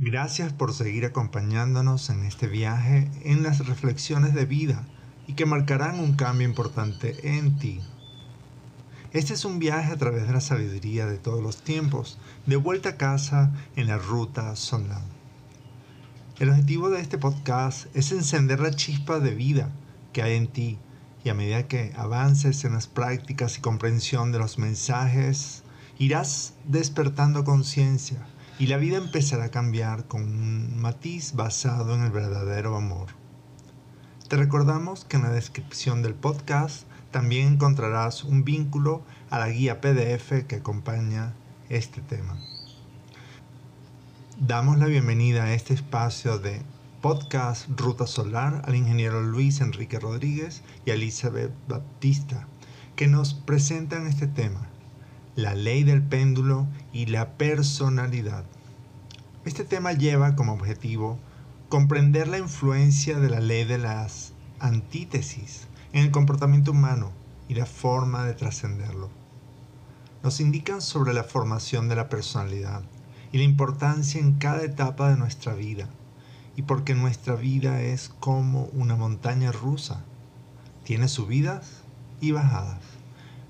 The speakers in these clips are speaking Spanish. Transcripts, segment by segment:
Gracias por seguir acompañándonos en este viaje en las reflexiones de vida y que marcarán un cambio importante en ti. Este es un viaje a través de la sabiduría de todos los tiempos, de vuelta a casa en la ruta Sonland. El objetivo de este podcast es encender la chispa de vida que hay en ti y a medida que avances en las prácticas y comprensión de los mensajes, irás despertando conciencia y la vida empezará a cambiar con un matiz basado en el verdadero amor. Te recordamos que en la descripción del podcast también encontrarás un vínculo a la guía PDF que acompaña este tema. Damos la bienvenida a este espacio de podcast Ruta Solar al ingeniero Luis Enrique Rodríguez y a Elizabeth Baptista, que nos presentan este tema, la ley del péndulo y la personalidad. Este tema lleva como objetivo comprender la influencia de la ley de las antítesis en el comportamiento humano y la forma de trascenderlo. Nos indican sobre la formación de la personalidad y la importancia en cada etapa de nuestra vida, y porque nuestra vida es como una montaña rusa, tiene subidas y bajadas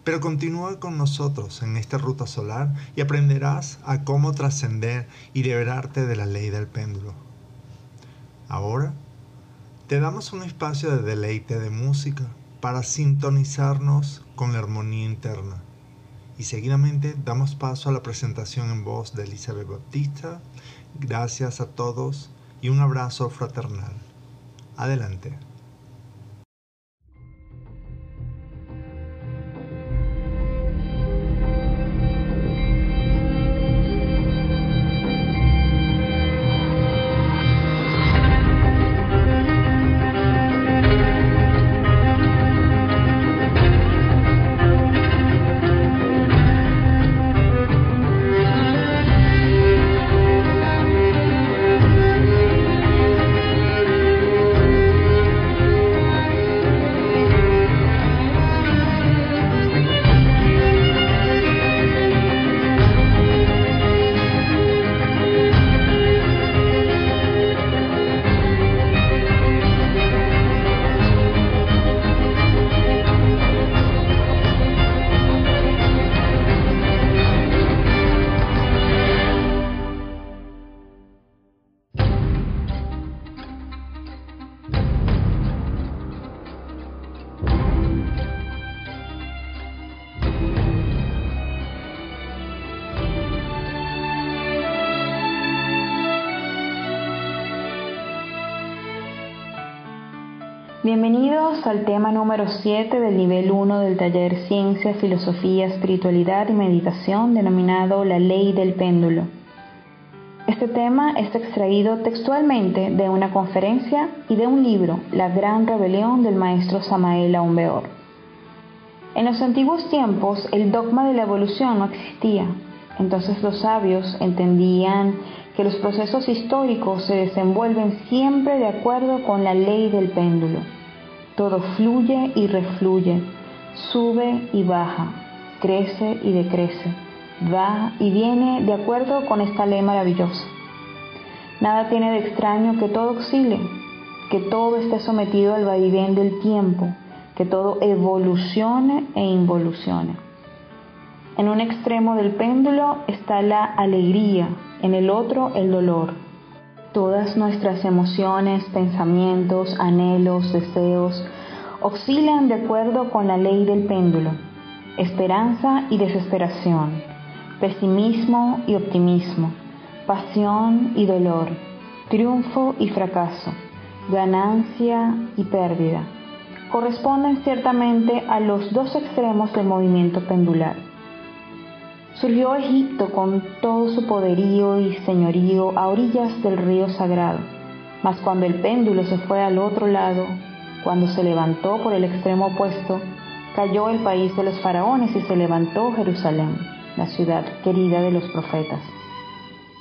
pero continúa con nosotros en esta ruta solar y aprenderás a cómo trascender y liberarte de la ley del péndulo. Ahora, te damos un espacio de deleite de música para sintonizarnos con la armonía interna. Y seguidamente damos paso a la presentación en voz de Elizabeth Bautista. Gracias a todos y un abrazo fraternal. Adelante. Bienvenidos al tema número 7 del nivel 1 del taller Ciencia, Filosofía, Espiritualidad y Meditación denominado La Ley del Péndulo. Este tema es extraído textualmente de una conferencia y de un libro, La Gran Rebelión del maestro Samael Aumbeor. En los antiguos tiempos el dogma de la evolución no existía, entonces los sabios entendían que los procesos históricos se desenvuelven siempre de acuerdo con la ley del péndulo todo fluye y refluye, sube y baja, crece y decrece, va y viene de acuerdo con esta ley maravillosa. Nada tiene de extraño que todo oscile, que todo esté sometido al vaivén del tiempo, que todo evolucione e involucione. En un extremo del péndulo está la alegría, en el otro el dolor Todas nuestras emociones, pensamientos, anhelos, deseos oscilan de acuerdo con la ley del péndulo. Esperanza y desesperación, pesimismo y optimismo, pasión y dolor, triunfo y fracaso, ganancia y pérdida. Corresponden ciertamente a los dos extremos del movimiento pendular. Surgió Egipto con todo su poderío y señorío a orillas del río sagrado, mas cuando el péndulo se fue al otro lado, cuando se levantó por el extremo opuesto, cayó el país de los faraones y se levantó Jerusalén, la ciudad querida de los profetas.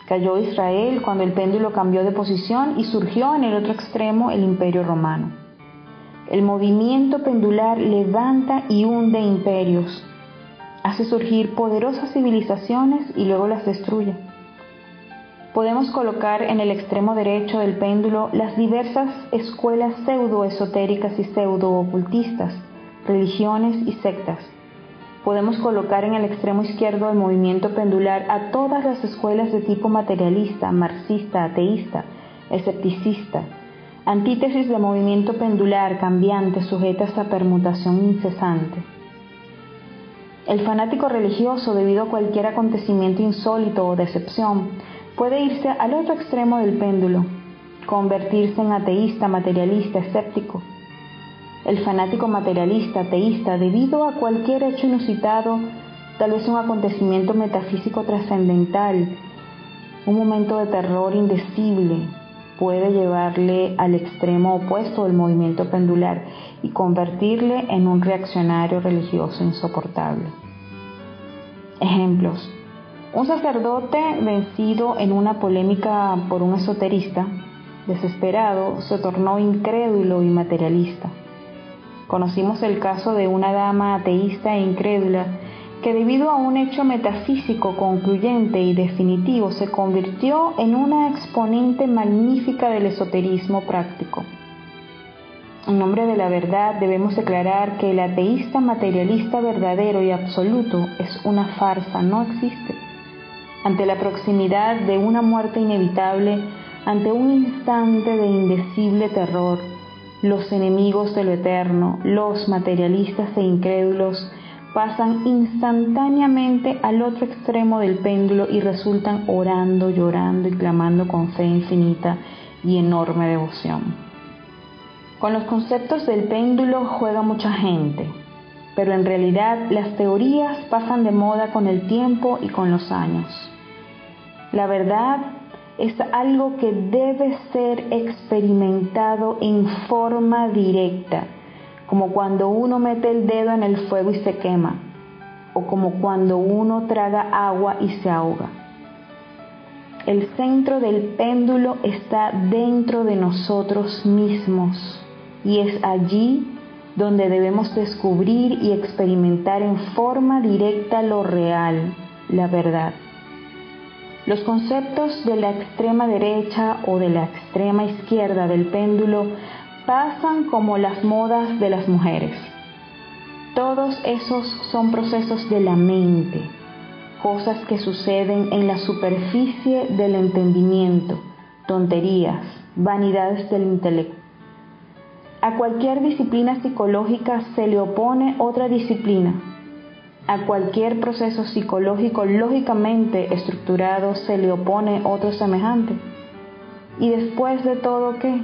Cayó Israel cuando el péndulo cambió de posición y surgió en el otro extremo el imperio romano. El movimiento pendular levanta y hunde imperios, hace surgir poderosas civilizaciones y luego las destruye. Podemos colocar en el extremo derecho del péndulo las diversas escuelas pseudo-esotéricas y pseudo-ocultistas, religiones y sectas. Podemos colocar en el extremo izquierdo del movimiento pendular a todas las escuelas de tipo materialista, marxista, ateísta, escepticista, antítesis del movimiento pendular cambiante sujetas a permutación incesante. El fanático religioso, debido a cualquier acontecimiento insólito o decepción, puede irse al otro extremo del péndulo, convertirse en ateísta, materialista, escéptico. El fanático materialista, ateísta, debido a cualquier hecho inusitado, tal vez un acontecimiento metafísico trascendental, un momento de terror indecible, puede llevarle al extremo opuesto del movimiento pendular y convertirle en un reaccionario religioso insoportable. Ejemplos. Un sacerdote vencido en una polémica por un esoterista, desesperado, se tornó incrédulo y materialista. Conocimos el caso de una dama ateísta e incrédula que debido a un hecho metafísico concluyente y definitivo se convirtió en una exponente magnífica del esoterismo práctico. En nombre de la verdad debemos declarar que el ateísta materialista verdadero y absoluto es una farsa, no existe. Ante la proximidad de una muerte inevitable, ante un instante de indecible terror, los enemigos de lo eterno, los materialistas e incrédulos, pasan instantáneamente al otro extremo del péndulo y resultan orando, llorando y clamando con fe infinita y enorme devoción. Con los conceptos del péndulo juega mucha gente, pero en realidad las teorías pasan de moda con el tiempo y con los años. La verdad es algo que debe ser experimentado en forma directa como cuando uno mete el dedo en el fuego y se quema, o como cuando uno traga agua y se ahoga. El centro del péndulo está dentro de nosotros mismos y es allí donde debemos descubrir y experimentar en forma directa lo real, la verdad. Los conceptos de la extrema derecha o de la extrema izquierda del péndulo pasan como las modas de las mujeres. Todos esos son procesos de la mente, cosas que suceden en la superficie del entendimiento, tonterías, vanidades del intelecto. A cualquier disciplina psicológica se le opone otra disciplina. A cualquier proceso psicológico lógicamente estructurado se le opone otro semejante. Y después de todo, ¿qué?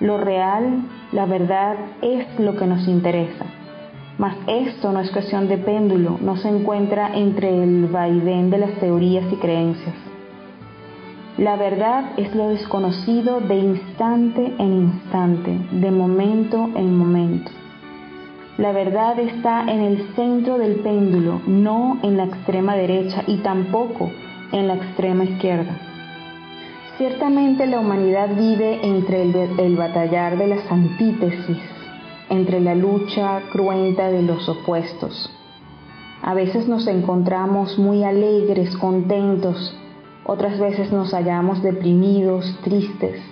Lo real, la verdad, es lo que nos interesa. Mas esto no es cuestión de péndulo, no se encuentra entre el vaivén de las teorías y creencias. La verdad es lo desconocido de instante en instante, de momento en momento. La verdad está en el centro del péndulo, no en la extrema derecha y tampoco en la extrema izquierda. Ciertamente la humanidad vive entre el, batallar de las antítesis, entre la lucha cruenta de los opuestos. A veces nos encontramos muy alegres, contentos, otras veces nos hallamos deprimidos, tristes.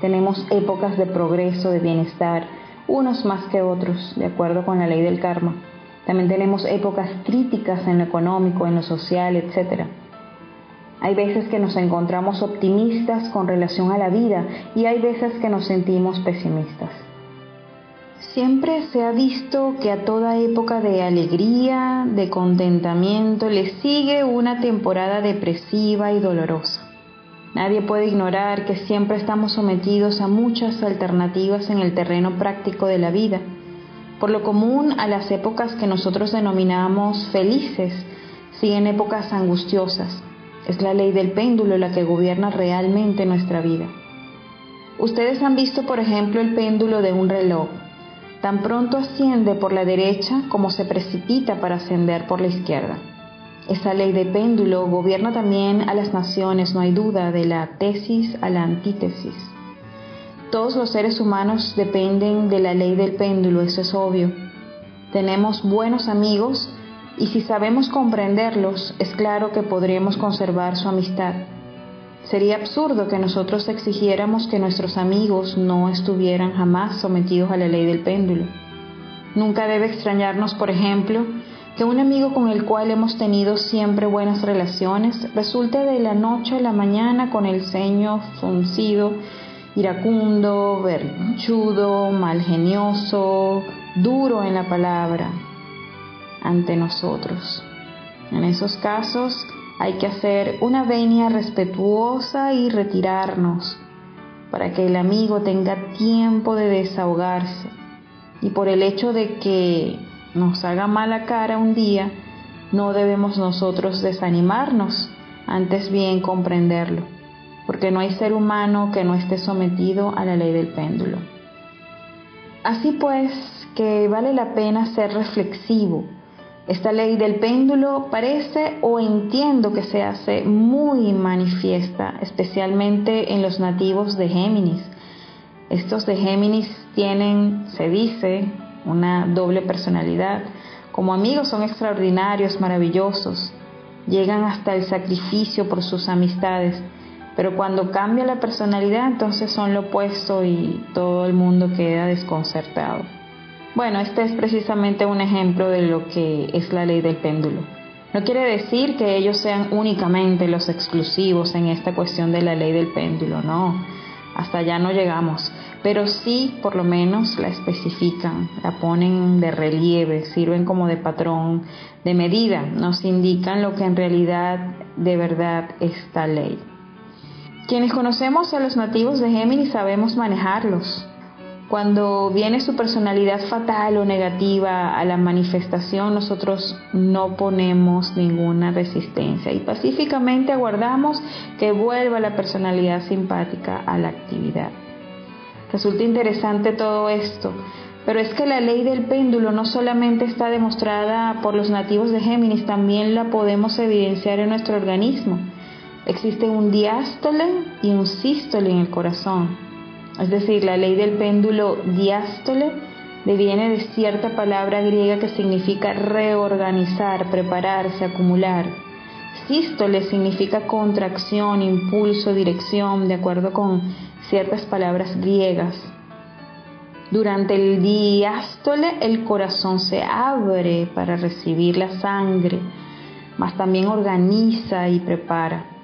Tenemos épocas de progreso, de bienestar, unos más que otros, de acuerdo con la ley del karma. También tenemos épocas críticas en lo económico, en lo social, etc. Hay veces que nos encontramos optimistas con relación a la vida y hay veces que nos sentimos pesimistas. Siempre se ha visto que a toda época de alegría, de contentamiento, le sigue una temporada depresiva y dolorosa. Nadie puede ignorar que siempre estamos sometidos a muchas alternativas en el terreno práctico de la vida. Por lo común, a las épocas que nosotros denominamos felices, siguen épocas angustiosas. Es la ley del péndulo la que gobierna realmente nuestra vida. Ustedes han visto, por ejemplo, el péndulo de un reloj. Tan pronto asciende por la derecha como se precipita para ascender por la izquierda. Esa ley de péndulo gobierna también a las naciones, no hay duda, de la tesis a la antítesis. Todos los seres humanos dependen de la ley del péndulo, eso es obvio. Tenemos buenos amigos y si sabemos comprenderlos, es claro que podremos conservar su amistad. Sería absurdo que nosotros exigiéramos que nuestros amigos no estuvieran jamás sometidos a la ley del péndulo. Nunca debe extrañarnos, por ejemplo, que un amigo con el cual hemos tenido siempre buenas relaciones resulte de la noche a la mañana con el ceño fruncido, iracundo, berchudo, malgenioso, duro en la palabra ante nosotros. En esos casos, hay que hacer una venia respetuosa y retirarnos para que el amigo tenga tiempo de desahogarse. Y por el hecho de que nos haga mala cara un día, no debemos nosotros desanimarnos, antes bien comprenderlo, porque no hay ser humano que no esté sometido a la ley del péndulo. Así pues, que vale la pena ser reflexivo esta ley del péndulo parece o entiendo que se hace muy manifiesta, especialmente en los nativos de Géminis. Estos de Géminis tienen, se dice, una doble personalidad. Como amigos son extraordinarios, maravillosos, llegan hasta el sacrificio por sus amistades, pero cuando cambia la personalidad entonces son lo opuesto y todo el mundo queda desconcertado. Bueno, este es precisamente un ejemplo de lo que es la ley del péndulo. No quiere decir que ellos sean únicamente los exclusivos en esta cuestión de la ley del péndulo, no, hasta allá no llegamos, pero sí por lo menos la especifican, la ponen de relieve, sirven como de patrón, de medida, nos indican lo que en realidad de verdad es esta ley. Quienes conocemos a los nativos de Géminis sabemos manejarlos, cuando viene su personalidad fatal o negativa a la manifestación, nosotros no ponemos ninguna resistencia y pacíficamente aguardamos que vuelva la personalidad simpática a la actividad. Resulta interesante todo esto, pero es que la ley del péndulo no solamente está demostrada por los nativos de Géminis, también la podemos evidenciar en nuestro organismo. Existe un diástole y un sístole en el corazón. Es decir, la ley del péndulo diástole deviene de cierta palabra griega que significa reorganizar, prepararse, acumular. Sístole significa contracción, impulso, dirección, de acuerdo con ciertas palabras griegas. Durante el diástole el corazón se abre para recibir la sangre, mas también organiza y prepara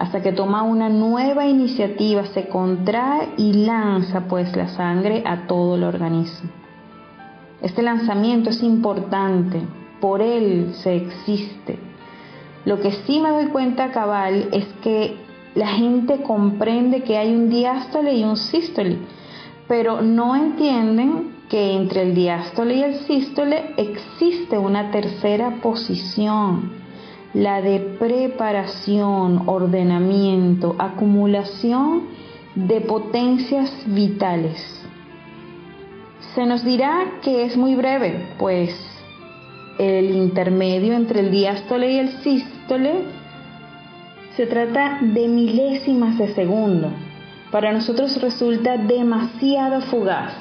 hasta que toma una nueva iniciativa, se contrae y lanza pues la sangre a todo el organismo. Este lanzamiento es importante, por él se existe. Lo que sí me doy cuenta cabal es que la gente comprende que hay un diástole y un sístole, pero no entienden que entre el diástole y el sístole existe una tercera posición la de preparación, ordenamiento, acumulación de potencias vitales. Se nos dirá que es muy breve, pues el intermedio entre el diástole y el sístole se trata de milésimas de segundo. Para nosotros resulta demasiado fugaz,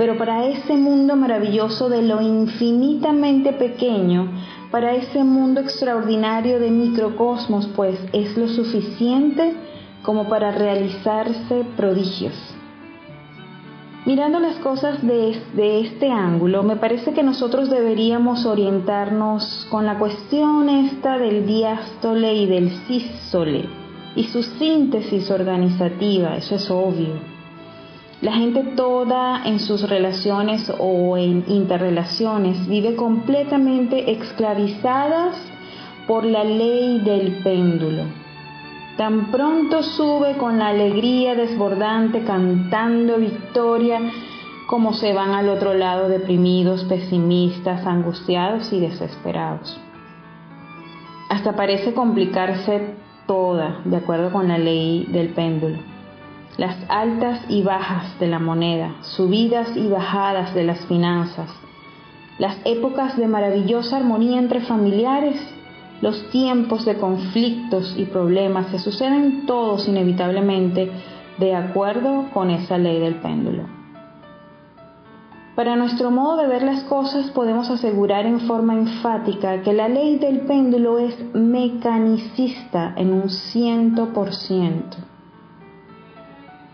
pero para ese mundo maravilloso de lo infinitamente pequeño para ese mundo extraordinario de microcosmos, pues es lo suficiente como para realizarse prodigios. Mirando las cosas desde este ángulo, me parece que nosotros deberíamos orientarnos con la cuestión esta del diástole y del sístole y su síntesis organizativa, eso es obvio. La gente toda en sus relaciones o en interrelaciones vive completamente esclavizadas por la ley del péndulo. Tan pronto sube con la alegría desbordante cantando victoria como se van al otro lado deprimidos, pesimistas, angustiados y desesperados. hasta parece complicarse toda de acuerdo con la ley del péndulo. Las altas y bajas de la moneda, subidas y bajadas de las finanzas, las épocas de maravillosa armonía entre familiares, los tiempos de conflictos y problemas se suceden todos inevitablemente de acuerdo con esa ley del péndulo. Para nuestro modo de ver las cosas podemos asegurar en forma enfática que la ley del péndulo es mecanicista en un ciento por ciento.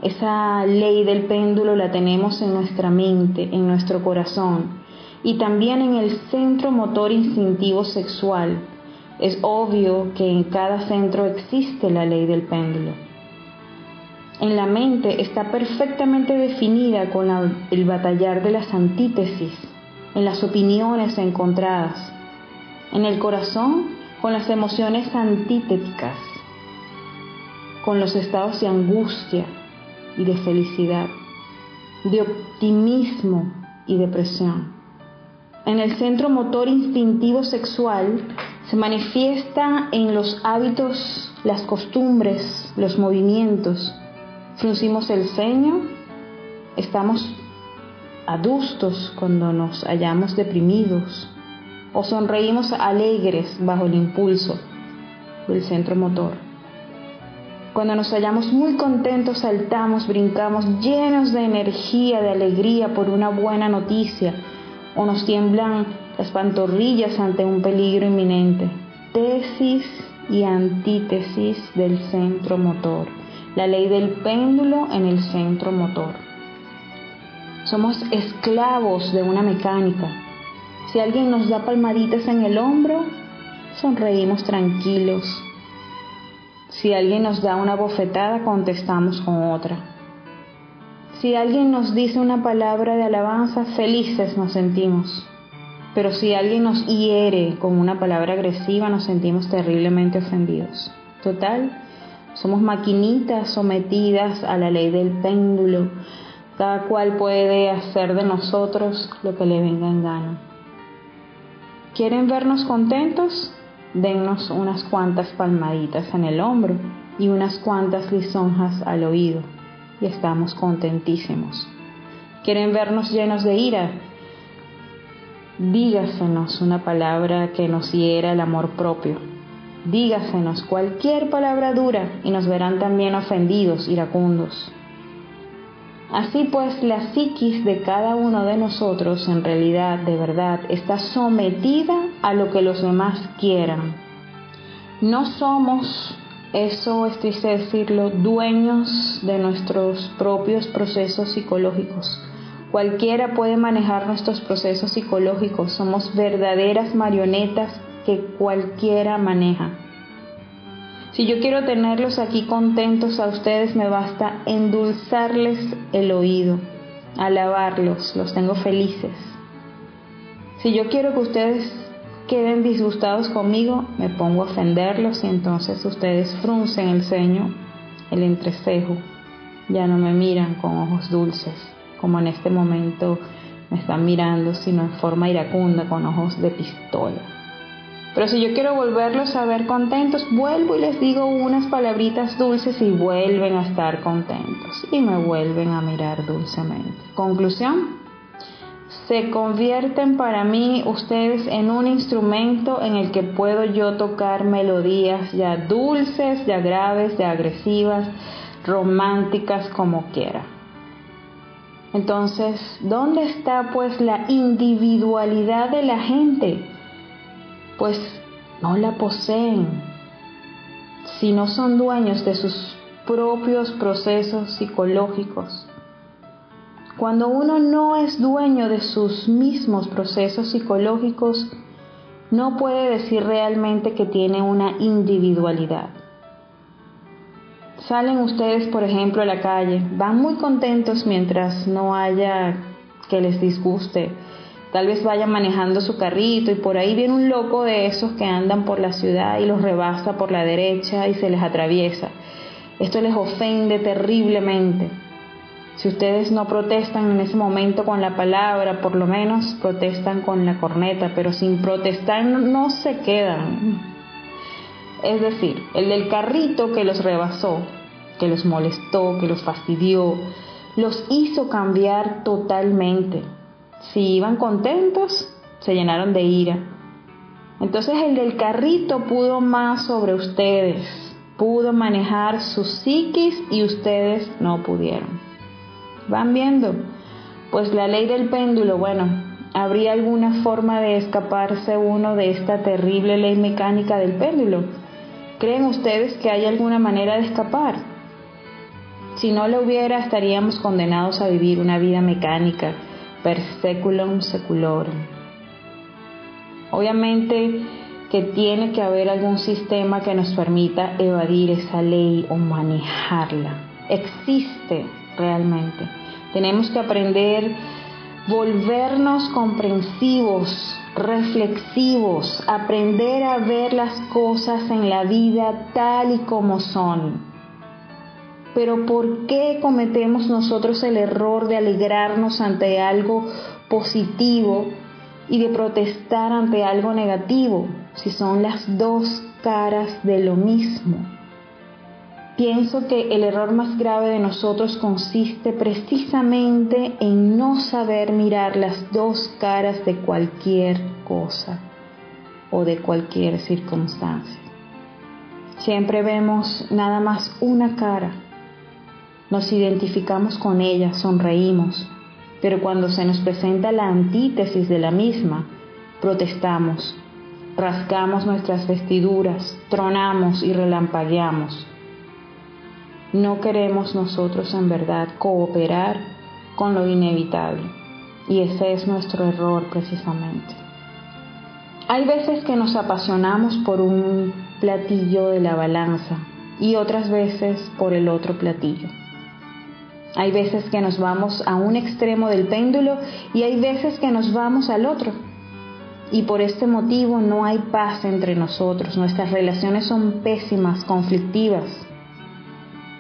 Esa ley del péndulo la tenemos en nuestra mente, en nuestro corazón y también en el centro motor instintivo sexual. Es obvio que en cada centro existe la ley del péndulo en la mente está perfectamente definida con el batallar de las antítesis, en las opiniones encontradas, en el corazón con las emociones antíteticas, con los estados de angustia y de felicidad, de optimismo y depresión. En el centro motor instintivo sexual se manifiesta en los hábitos, las costumbres, los movimientos, fruncimos el ceño, estamos adustos cuando nos hallamos deprimidos o sonreímos alegres bajo el impulso del centro motor. Cuando nos hallamos muy contentos, saltamos, brincamos llenos de energía, de alegría por una buena noticia o nos tiemblan las pantorrillas ante un peligro inminente. Tesis y antítesis del centro motor la ley del péndulo en el centro motor. Somos esclavos de una mecánica. Si alguien nos da palmaditas en el hombro, sonreímos tranquilos. Si alguien nos da una bofetada, contestamos con otra. Si alguien nos dice una palabra de alabanza, felices nos sentimos. Pero si alguien nos hiere con una palabra agresiva, nos sentimos terriblemente ofendidos. Total, somos maquinitas sometidas a la ley del péndulo. Cada cual puede hacer de nosotros lo que le venga en gana. ¿Quieren vernos contentos? Dennos unas cuantas palmaditas en el hombro y unas cuantas lisonjas al oído y estamos contentísimos. ¿Quieren vernos llenos de ira? Dígasenos una palabra que nos hiera el amor propio dígasenos cualquier palabra dura y nos verán también ofendidos, iracundos. Así pues, la psiquis de cada uno de nosotros en realidad, de verdad, está sometida a lo que los demás quieran. No somos, eso es triste decirlo, dueños de nuestros propios procesos psicológicos. Cualquiera puede manejar nuestros procesos psicológicos, somos verdaderas marionetas que cualquiera maneja. Si yo quiero tenerlos aquí contentos a ustedes, me basta endulzarles el oído, alabarlos, los tengo felices. Si yo quiero que ustedes queden disgustados conmigo, me pongo a ofenderlos y entonces ustedes fruncen el ceño, el entrecejo, ya no me miran con ojos dulces, como en este momento me están mirando, sino en forma iracunda, con ojos de pistola. Pero si yo quiero volverlos a ver contentos, vuelvo y les digo unas palabritas dulces y vuelven a estar contentos y me vuelven a mirar dulcemente. Conclusión, se convierten para mí ustedes en un instrumento en el que puedo yo tocar melodías ya dulces, ya graves, ya agresivas, románticas, como quiera. Entonces, ¿dónde está pues la individualidad de la gente? Pues no la poseen, si no son dueños de sus propios procesos psicológicos. Cuando uno no es dueño de sus mismos procesos psicológicos, no puede decir realmente que tiene una individualidad. Salen ustedes, por ejemplo, a la calle, van muy contentos mientras no haya que les disguste Tal vez vayan manejando su carrito y por ahí viene un loco de esos que andan por la ciudad y los rebasa por la derecha y se les atraviesa. Esto les ofende terriblemente. Si ustedes no protestan en ese momento con la palabra, por lo menos protestan con la corneta, pero sin protestar no, se quedan. Es decir, el del carrito que los rebasó, que los molestó, que los fastidió, los hizo cambiar totalmente. Si iban contentos, se llenaron de ira. Entonces el del carrito pudo más sobre ustedes, pudo manejar sus psiquis y ustedes no pudieron. ¿Van viendo? Pues la ley del péndulo, bueno, ¿habría alguna forma de escaparse uno de esta terrible ley mecánica del péndulo? ¿Creen ustedes que hay alguna manera de escapar? Si no lo hubiera, estaríamos condenados a vivir una vida mecánica, per seculum seculorum. Obviamente que tiene que haber algún sistema que nos permita evadir esa ley o manejarla. Existe realmente. Tenemos que aprender volvernos comprensivos, reflexivos, aprender a ver las cosas en la vida tal y como son pero ¿por qué cometemos nosotros el error de alegrarnos ante algo positivo y de protestar ante algo negativo, si son las dos caras de lo mismo? Pienso que el error más grave de nosotros consiste precisamente en no saber mirar las dos caras de cualquier cosa o de cualquier circunstancia. Siempre vemos nada más una cara nos identificamos con ella, sonreímos, pero cuando se nos presenta la antítesis de la misma, protestamos, rasgamos nuestras vestiduras, tronamos y relampagueamos. No queremos nosotros en verdad cooperar con lo inevitable y ese es nuestro error precisamente. Hay veces que nos apasionamos por un platillo de la balanza y otras veces por el otro platillo. Hay veces que nos vamos a un extremo del péndulo y hay veces que nos vamos al otro. Y por este motivo no hay paz entre nosotros. Nuestras relaciones son pésimas, conflictivas.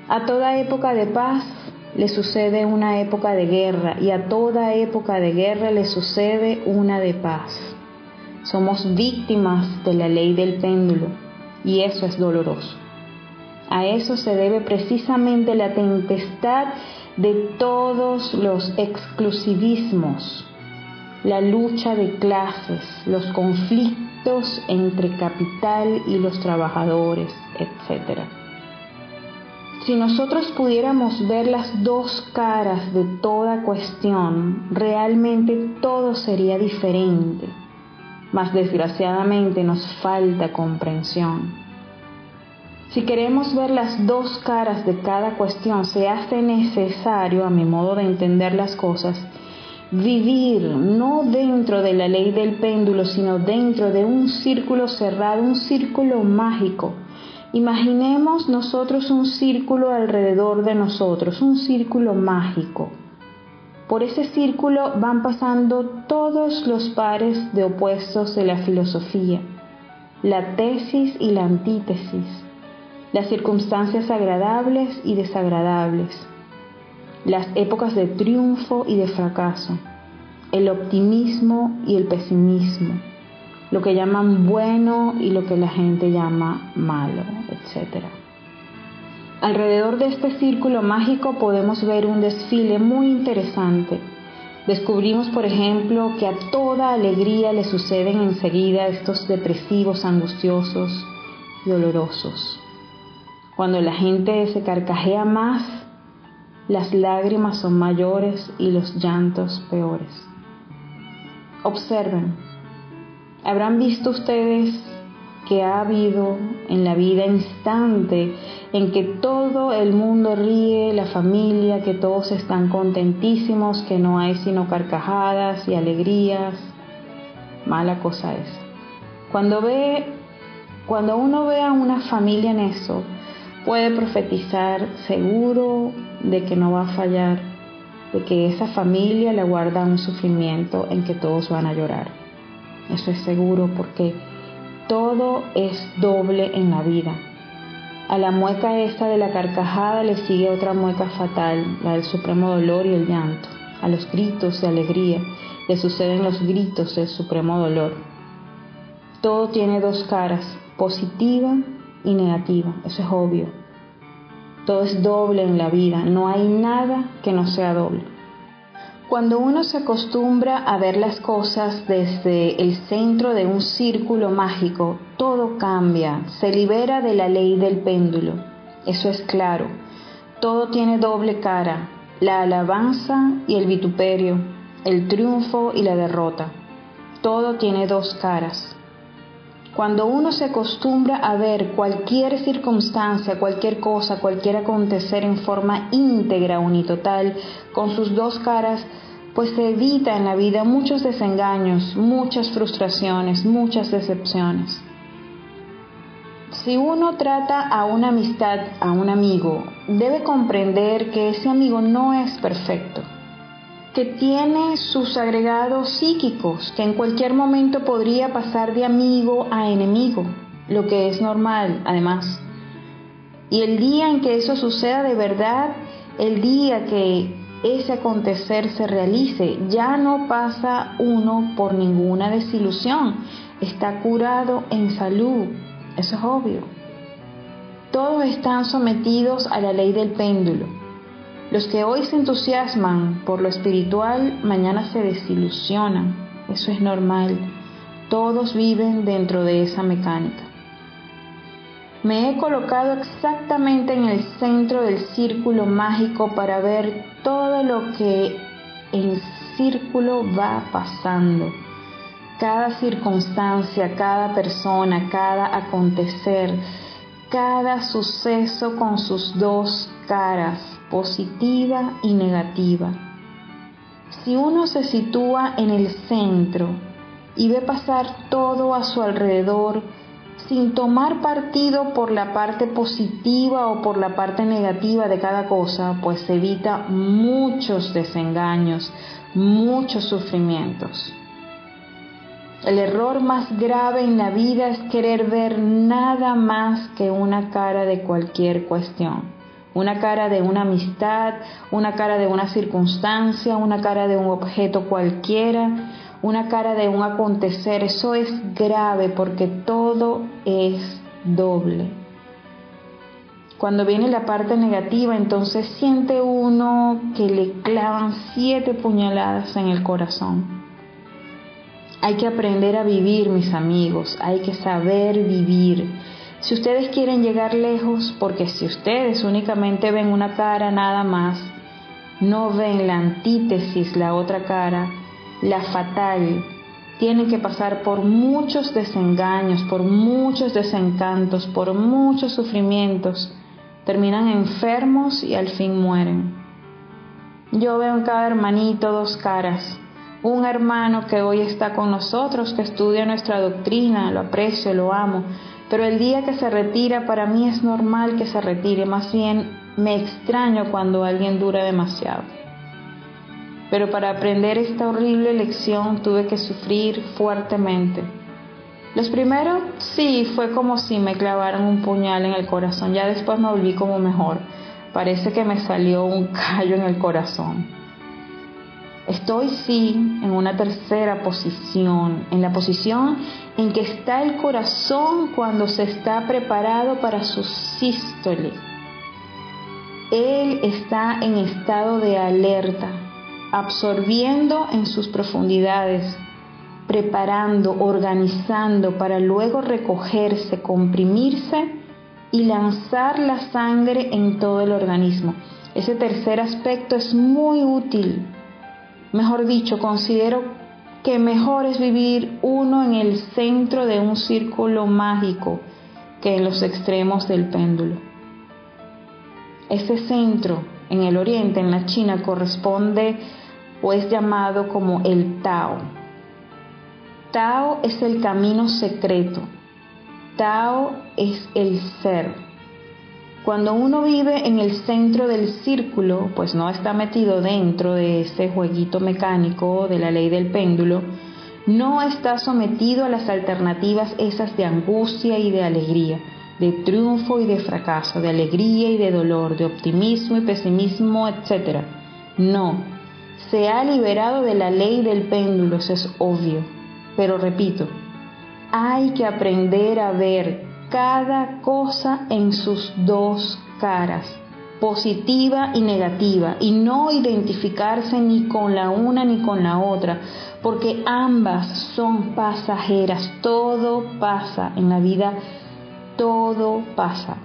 A toda época de paz le sucede una época de guerra y a toda época de guerra le sucede una de paz. Somos víctimas de la ley del péndulo y eso es doloroso. A eso se debe precisamente la tempestad de todos los exclusivismos, la lucha de clases, los conflictos entre capital y los trabajadores, etc. Si nosotros pudiéramos ver las dos caras de toda cuestión, realmente todo sería diferente, mas desgraciadamente nos falta comprensión. Si queremos ver las dos caras de cada cuestión, se hace necesario, a mi modo de entender las cosas, vivir no dentro de la ley del péndulo, sino dentro de un círculo cerrado, un círculo mágico. Imaginemos nosotros un círculo alrededor de nosotros, un círculo mágico. Por ese círculo van pasando todos los pares de opuestos de la filosofía, la tesis y la antítesis las circunstancias agradables y desagradables, las épocas de triunfo y de fracaso, el optimismo y el pesimismo, lo que llaman bueno y lo que la gente llama malo, etc. Alrededor de este círculo mágico podemos ver un desfile muy interesante. Descubrimos, por ejemplo, que a toda alegría le suceden enseguida estos depresivos, angustiosos y dolorosos. Cuando la gente se carcajea más, las lágrimas son mayores y los llantos peores. Observen, habrán visto ustedes que ha habido en la vida instante en que todo el mundo ríe, la familia, que todos están contentísimos, que no hay sino carcajadas y alegrías. Mala cosa es. Cuando ve, cuando uno ve a una familia en eso, puede profetizar seguro de que no va a fallar, de que esa familia le guarda un sufrimiento en que todos van a llorar. Eso es seguro porque todo es doble en la vida. A la mueca esta de la carcajada le sigue otra mueca fatal, la del supremo dolor y el llanto. A los gritos de alegría le suceden los gritos del supremo dolor. Todo tiene dos caras, positiva y negativa, eso es obvio. Todo es doble en la vida, no hay nada que no sea doble. Cuando uno se acostumbra a ver las cosas desde el centro de un círculo mágico, todo cambia, se libera de la ley del péndulo. Eso es claro. Todo tiene doble cara, la alabanza y el vituperio, el triunfo y la derrota. Todo tiene dos caras. Cuando uno se acostumbra a ver cualquier circunstancia, cualquier cosa, cualquier acontecer en forma íntegra, unitotal, con sus dos caras, pues se evita en la vida muchos desengaños, muchas frustraciones, muchas decepciones. Si uno trata a una amistad, a un amigo, debe comprender que ese amigo no es perfecto que tiene sus agregados psíquicos, que en cualquier momento podría pasar de amigo a enemigo, lo que es normal además. Y el día en que eso suceda de verdad, el día que ese acontecer se realice, ya no pasa uno por ninguna desilusión, está curado en salud, eso es obvio. Todos están sometidos a la ley del péndulo. Los que hoy se entusiasman por lo espiritual, mañana se desilusionan. Eso es normal. Todos viven dentro de esa mecánica. Me he colocado exactamente en el centro del círculo mágico para ver todo lo que en círculo va pasando. Cada circunstancia, cada persona, cada acontecer, cada suceso con sus dos caras positiva y negativa. Si uno se sitúa en el centro y ve pasar todo a su alrededor sin tomar partido por la parte positiva o por la parte negativa de cada cosa, pues evita muchos desengaños, muchos sufrimientos. El error más grave en la vida es querer ver nada más que una cara de cualquier cuestión una cara de una amistad, una cara de una circunstancia, una cara de un objeto cualquiera, una cara de un acontecer. Eso es grave porque todo es doble. Cuando viene la parte negativa, entonces siente uno que le clavan siete puñaladas en el corazón. Hay que aprender a vivir, mis amigos, hay que saber vivir. Si ustedes quieren llegar lejos, porque si ustedes únicamente ven una cara nada más, no ven la antítesis, la otra cara, la fatal, tienen que pasar por muchos desengaños, por muchos desencantos, por muchos sufrimientos, terminan enfermos y al fin mueren. Yo veo en cada hermanito dos caras. Un hermano que hoy está con nosotros, que estudia nuestra doctrina, lo aprecio, lo amo, pero el día que se retira, para mí es normal que se retire, más bien me extraño cuando alguien dura demasiado. Pero para aprender esta horrible lección tuve que sufrir fuertemente. Los primeros sí, fue como si me clavaran un puñal en el corazón, ya después me volví como mejor. Parece que me salió un callo en el corazón. Estoy sí en una tercera posición, en la posición en que está el corazón cuando se está preparado para su sístole. Él está en estado de alerta, absorbiendo en sus profundidades, preparando, organizando para luego recogerse, comprimirse y lanzar la sangre en todo el organismo. Ese tercer aspecto es muy útil Mejor dicho, considero que mejor es vivir uno en el centro de un círculo mágico que en los extremos del péndulo. Ese centro en el oriente, en la China, corresponde o es llamado como el Tao. Tao es el camino secreto. Tao es el ser. Cuando uno vive en el centro del círculo, pues no está metido dentro de ese jueguito mecánico de la ley del péndulo, no está sometido a las alternativas esas de angustia y de alegría, de triunfo y de fracaso, de alegría y de dolor, de optimismo y pesimismo, etc. No, se ha liberado de la ley del péndulo, eso es obvio. Pero repito, hay que aprender a ver cada cosa en sus dos caras, positiva y negativa, y no identificarse ni con la una ni con la otra, porque ambas son pasajeras, todo pasa en la vida, todo pasa.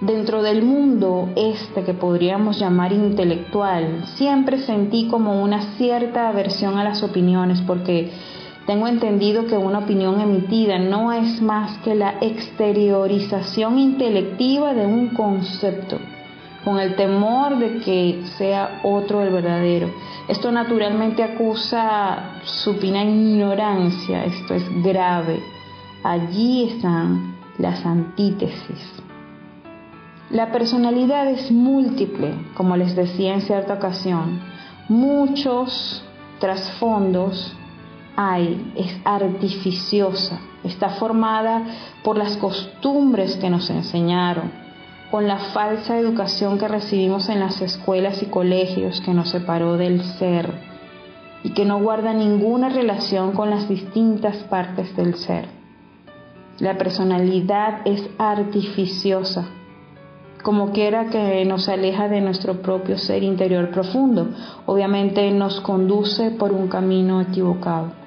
Dentro del mundo este que podríamos llamar intelectual, siempre sentí como una cierta aversión a las opiniones porque tengo entendido que una opinión emitida no es más que la exteriorización intelectiva de un concepto, con el temor de que sea otro el verdadero. Esto naturalmente acusa supina ignorancia, esto es grave. Allí están las antítesis. La personalidad es múltiple, como les decía en cierta ocasión. Muchos trasfondos hay, es artificiosa, está formada por las costumbres que nos enseñaron, con la falsa educación que recibimos en las escuelas y colegios que nos separó del ser y que no guarda ninguna relación con las distintas partes del ser. La personalidad es artificiosa, como quiera que nos aleja de nuestro propio ser interior profundo, obviamente nos conduce por un camino equivocado.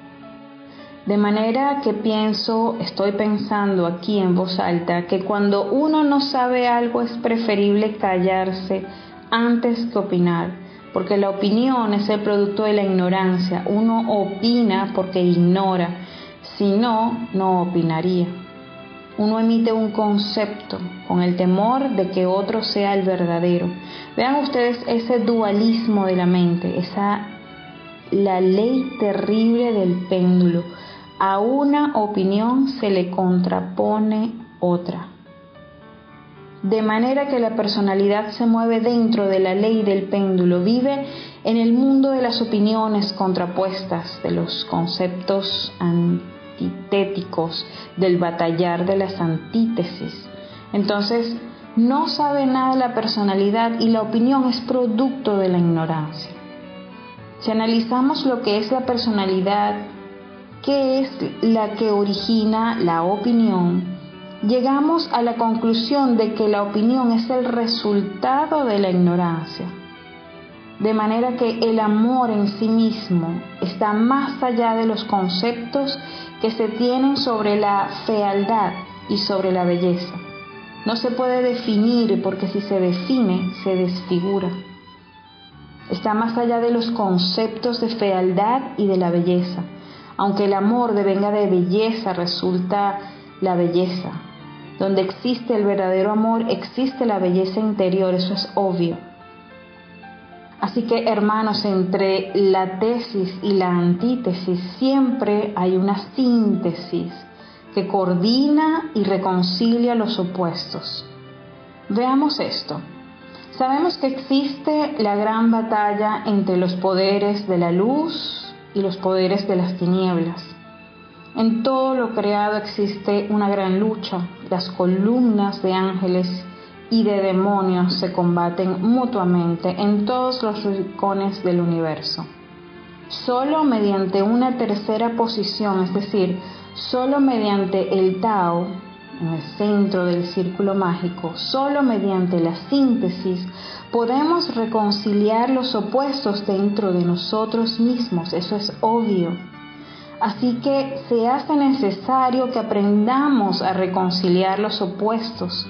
De manera que pienso, estoy pensando aquí en voz alta, que cuando uno no sabe algo es preferible callarse antes que opinar, porque la opinión es el producto de la ignorancia. Uno opina porque ignora, si no, no opinaría. Uno emite un concepto con el temor de que otro sea el verdadero. Vean ustedes ese dualismo de la mente, esa la ley terrible del péndulo a una opinión se le contrapone otra. De manera que la personalidad se mueve dentro de la ley del péndulo, vive en el mundo de las opiniones contrapuestas, de los conceptos antitéticos, del batallar de las antítesis. Entonces, no sabe nada la personalidad y la opinión es producto de la ignorancia. Si analizamos lo que es la personalidad que es la que origina la opinión, llegamos a la conclusión de que la opinión es el resultado de la ignorancia. De manera que el amor en sí mismo está más allá de los conceptos que se tienen sobre la fealdad y sobre la belleza. No se puede definir porque si se define se desfigura. Está más allá de los conceptos de fealdad y de la belleza aunque el amor devenga de belleza, resulta la belleza. Donde existe el verdadero amor, existe la belleza interior, eso es obvio. Así que hermanos, entre la tesis y la antítesis siempre hay una síntesis que coordina y reconcilia los opuestos. Veamos esto. Sabemos que existe la gran batalla entre los poderes de la luz y los poderes de las tinieblas. En todo lo creado existe una gran lucha. Las columnas de ángeles y de demonios se combaten mutuamente en todos los rincones del universo. Solo mediante una tercera posición, es decir, solo mediante el Tao, en el centro del círculo mágico, solo mediante la síntesis podemos reconciliar los opuestos dentro de nosotros mismos, eso es obvio. Así que se hace necesario que aprendamos a reconciliar los opuestos.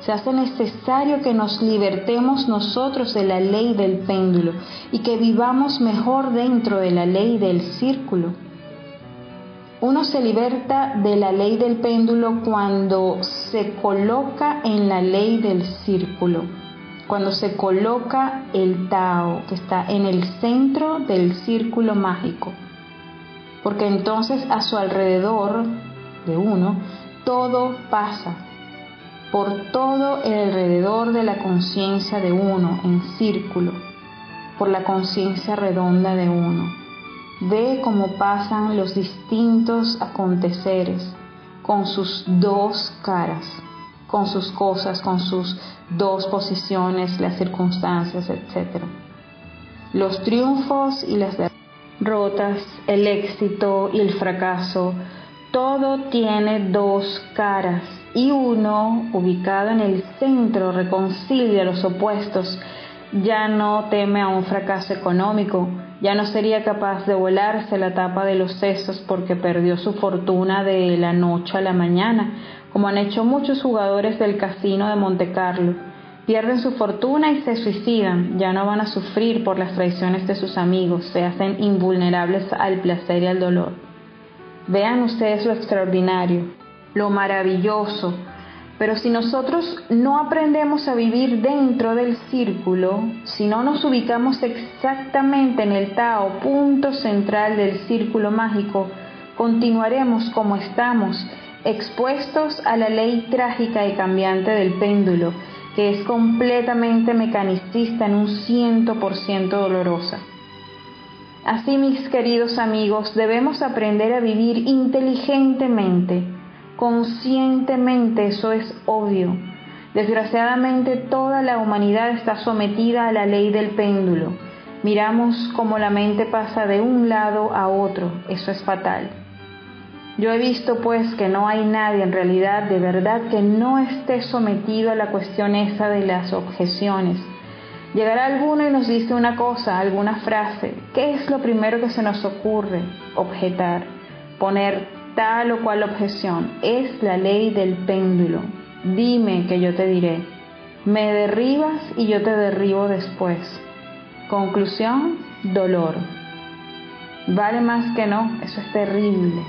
Se hace necesario que nos libertemos nosotros de la ley del péndulo y que vivamos mejor dentro de la ley del círculo. Uno se liberta de la ley del péndulo cuando se coloca en la ley del círculo, cuando se coloca el Tao que está en el centro del círculo mágico, porque entonces a su alrededor de uno todo pasa, por todo el alrededor de la conciencia de uno en círculo, por la conciencia redonda de uno. Ve cómo pasan los distintos aconteceres con sus dos caras, con sus cosas, con sus dos posiciones, las circunstancias, etc. Los triunfos y las derrotas, el éxito y el fracaso, todo tiene dos caras y uno, ubicado en el centro, reconcilia los opuestos. Ya no teme a un fracaso económico, ya no sería capaz de volarse la tapa de los sesos porque perdió su fortuna de la noche a la mañana, como han hecho muchos jugadores del casino de Monte Carlo. Pierden su fortuna y se suicidan, ya no van a sufrir por las traiciones de sus amigos, se hacen invulnerables al placer y al dolor. Vean ustedes lo extraordinario, lo maravilloso, pero si nosotros no aprendemos a vivir dentro del círculo, si no nos ubicamos exactamente en el Tao, punto central del círculo mágico, continuaremos como estamos, expuestos a la ley trágica y cambiante del péndulo, que es completamente mecanicista en un ciento por ciento dolorosa. Así, mis queridos amigos, debemos aprender a vivir inteligentemente, conscientemente, eso es obvio. Desgraciadamente toda la humanidad está sometida a la ley del péndulo. Miramos cómo la mente pasa de un lado a otro, eso es fatal. Yo he visto pues que no hay nadie en realidad de verdad que no esté sometido a la cuestión esa de las objeciones. Llegará alguno y nos dice una cosa, alguna frase. ¿Qué es lo primero que se nos ocurre? Objetar, poner tal o cual objeción. Es la ley del péndulo. Dime que yo te diré. Me derribas y yo te derribo después. Conclusión, dolor. Vale más que no, eso es terrible.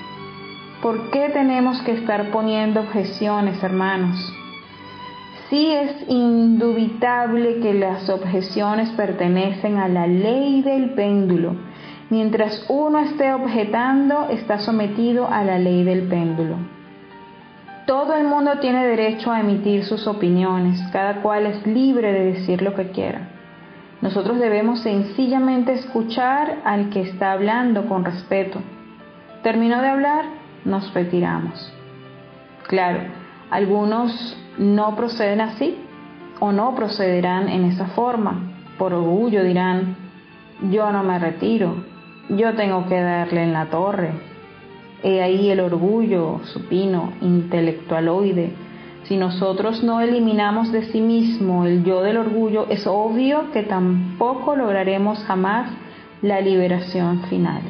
¿Por qué tenemos que estar poniendo objeciones, hermanos? Sí es indubitable que las objeciones pertenecen a la ley del péndulo Mientras uno esté objetando, está sometido a la ley del péndulo. Todo el mundo tiene derecho a emitir sus opiniones, cada cual es libre de decir lo que quiera. Nosotros debemos sencillamente escuchar al que está hablando con respeto. Terminó de hablar, nos retiramos. Claro, algunos no proceden así o no procederán en esa forma. Por orgullo dirán, yo no me retiro, yo tengo que darle en la torre. He ahí el orgullo supino, intelectualoide. Si nosotros no eliminamos de sí mismo el yo del orgullo, es obvio que tampoco lograremos jamás la liberación final.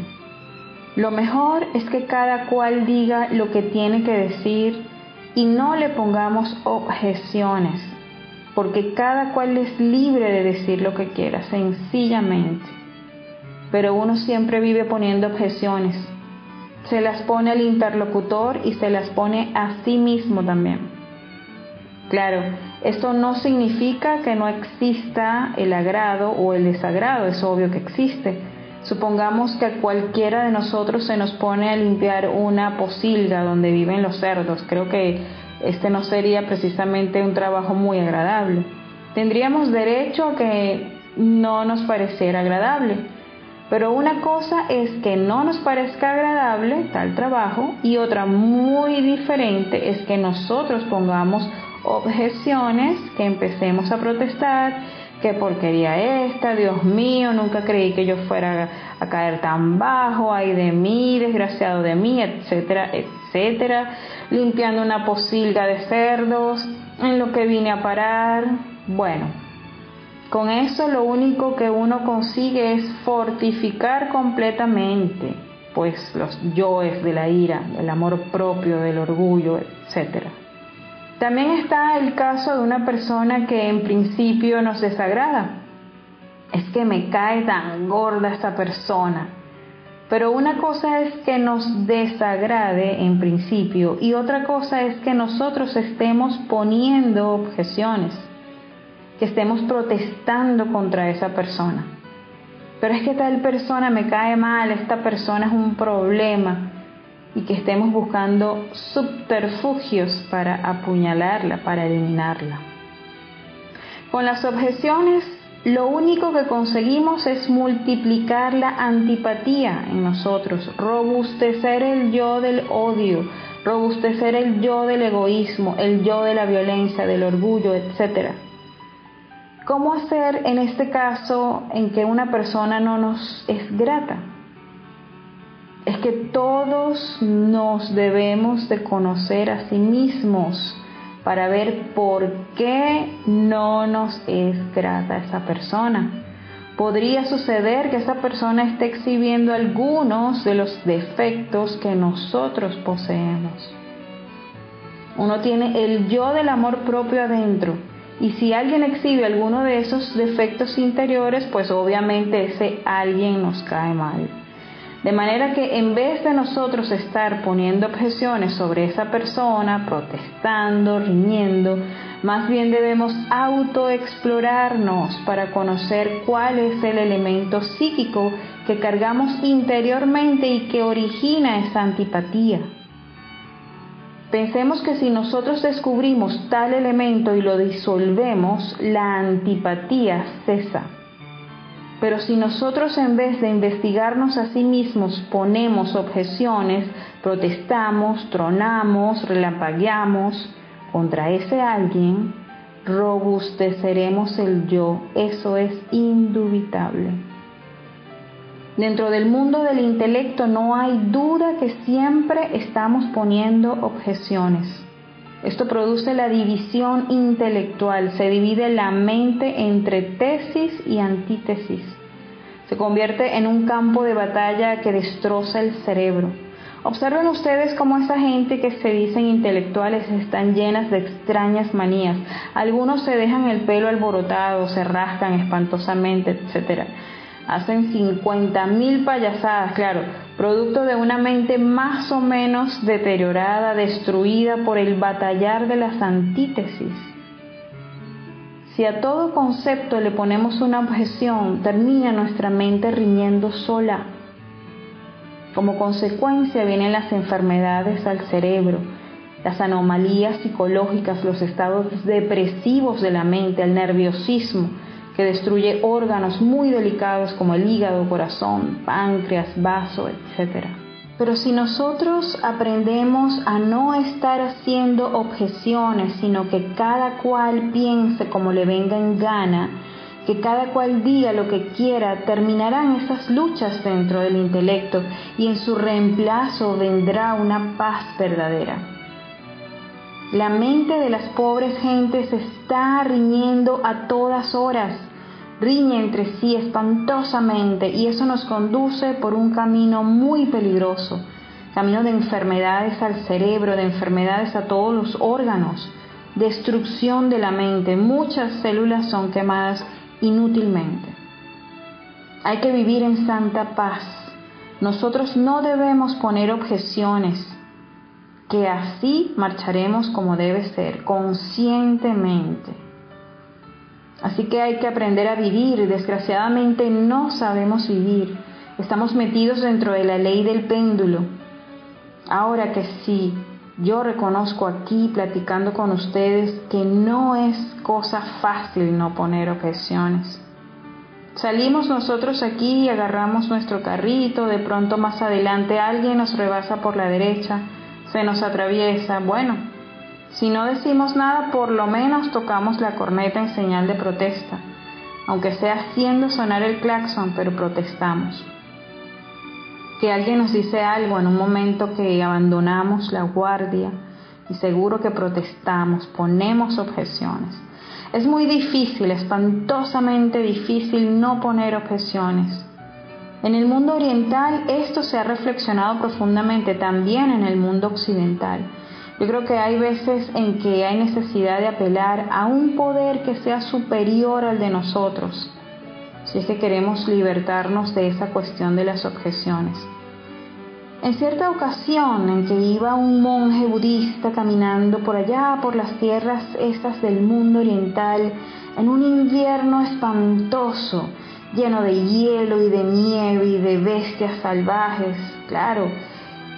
Lo mejor es que cada cual diga lo que tiene que decir y no le pongamos objeciones, porque cada cual es libre de decir lo que quiera, sencillamente pero uno siempre vive poniendo objeciones. Se las pone al interlocutor y se las pone a sí mismo también. Claro, esto no significa que no exista el agrado o el desagrado, es obvio que existe. Supongamos que a cualquiera de nosotros se nos pone a limpiar una posilga donde viven los cerdos. Creo que este no sería precisamente un trabajo muy agradable. Tendríamos derecho a que no nos pareciera agradable pero una cosa es que no nos parezca agradable tal trabajo y otra muy diferente es que nosotros pongamos objeciones, que empecemos a protestar, qué porquería esta, Dios mío, nunca creí que yo fuera a caer tan bajo, ay de mí, desgraciado de mí, etcétera, etcétera, limpiando una posilga de cerdos, en lo que vine a parar, bueno, con eso lo único que uno consigue es fortificar completamente, pues los yoes de la ira, el amor propio, del orgullo, etc. También está el caso de una persona que en principio nos desagrada. Es que me cae tan gorda esta persona. Pero una cosa es que nos desagrade en principio y otra cosa es que nosotros estemos poniendo objeciones que estemos protestando contra esa persona. Pero es que tal persona me cae mal, esta persona es un problema y que estemos buscando subterfugios para apuñalarla, para eliminarla. Con las objeciones, lo único que conseguimos es multiplicar la antipatía en nosotros, robustecer el yo del odio, robustecer el yo del egoísmo, el yo de la violencia, del orgullo, etcétera. ¿Cómo hacer en este caso en que una persona no nos es grata? es que todos nos debemos de conocer a sí mismos para ver por qué no nos es grata esa persona. Podría suceder que esa persona esté exhibiendo algunos de los defectos que nosotros poseemos. Uno tiene el yo del amor propio adentro y si alguien exhibe alguno de esos defectos interiores, pues obviamente ese alguien nos cae mal. De manera que en vez de nosotros estar poniendo objeciones sobre esa persona, protestando, riñendo, más bien debemos autoexplorarnos para conocer cuál es el elemento psíquico que cargamos interiormente y que origina esa antipatía. Pensemos que si nosotros descubrimos tal elemento y lo disolvemos, la antipatía cesa. Pero si nosotros en vez de investigarnos a sí mismos ponemos objeciones, protestamos, tronamos, relampagueamos contra ese alguien, robusteceremos el yo. Eso es indubitable. Dentro del mundo del intelecto no hay duda que siempre estamos poniendo objeciones. Esto produce la división intelectual, se divide la mente entre tesis y antítesis. Se convierte en un campo de batalla que destroza el cerebro. Observen ustedes cómo esa gente que se dicen intelectuales están llenas de extrañas manías. Algunos se dejan el pelo alborotado, se rascan espantosamente, etc hacen 50 mil payasadas, claro, producto de una mente más o menos deteriorada, destruida por el batallar de las antítesis. Si a todo concepto le ponemos una objeción, termina nuestra mente riñendo sola. Como consecuencia vienen las enfermedades al cerebro, las anomalías psicológicas, los estados depresivos de la mente, el nerviosismo, que destruye órganos muy delicados como el hígado, corazón, páncreas, vaso, etc. Pero si nosotros aprendemos a no estar haciendo objeciones, sino que cada cual piense como le venga en gana, que cada cual diga lo que quiera, terminarán esas luchas dentro del intelecto y en su reemplazo vendrá una paz verdadera. La mente de las pobres gentes está riñendo a todas horas, riñe entre sí espantosamente y eso nos conduce por un camino muy peligroso, camino de enfermedades al cerebro, de enfermedades a todos los órganos, destrucción de la mente, muchas células son quemadas inútilmente. Hay que vivir en santa paz. Nosotros no debemos poner objeciones, que así marcharemos como debe ser, conscientemente. Así que hay que aprender a vivir. Desgraciadamente no sabemos vivir. Estamos metidos dentro de la ley del péndulo. Ahora que sí, yo reconozco aquí platicando con ustedes que no es cosa fácil no poner objeciones. Salimos nosotros aquí y agarramos nuestro carrito, de pronto más adelante alguien nos rebasa por la derecha se nos atraviesa, bueno, si no decimos nada, por lo menos tocamos la corneta en señal de protesta, aunque sea haciendo sonar el claxon, pero protestamos. Que alguien nos dice algo en un momento que abandonamos la guardia y seguro que protestamos, ponemos objeciones. Es muy difícil, espantosamente difícil no poner objeciones. En el mundo oriental esto se ha reflexionado profundamente, también en el mundo occidental. Yo creo que hay veces en que hay necesidad de apelar a un poder que sea superior al de nosotros, si es que queremos libertarnos de esa cuestión de las objeciones. En cierta ocasión en que iba un monje budista caminando por allá, por las tierras estas del mundo oriental, en un invierno espantoso, lleno de hielo y de nieve y de bestias salvajes. Claro,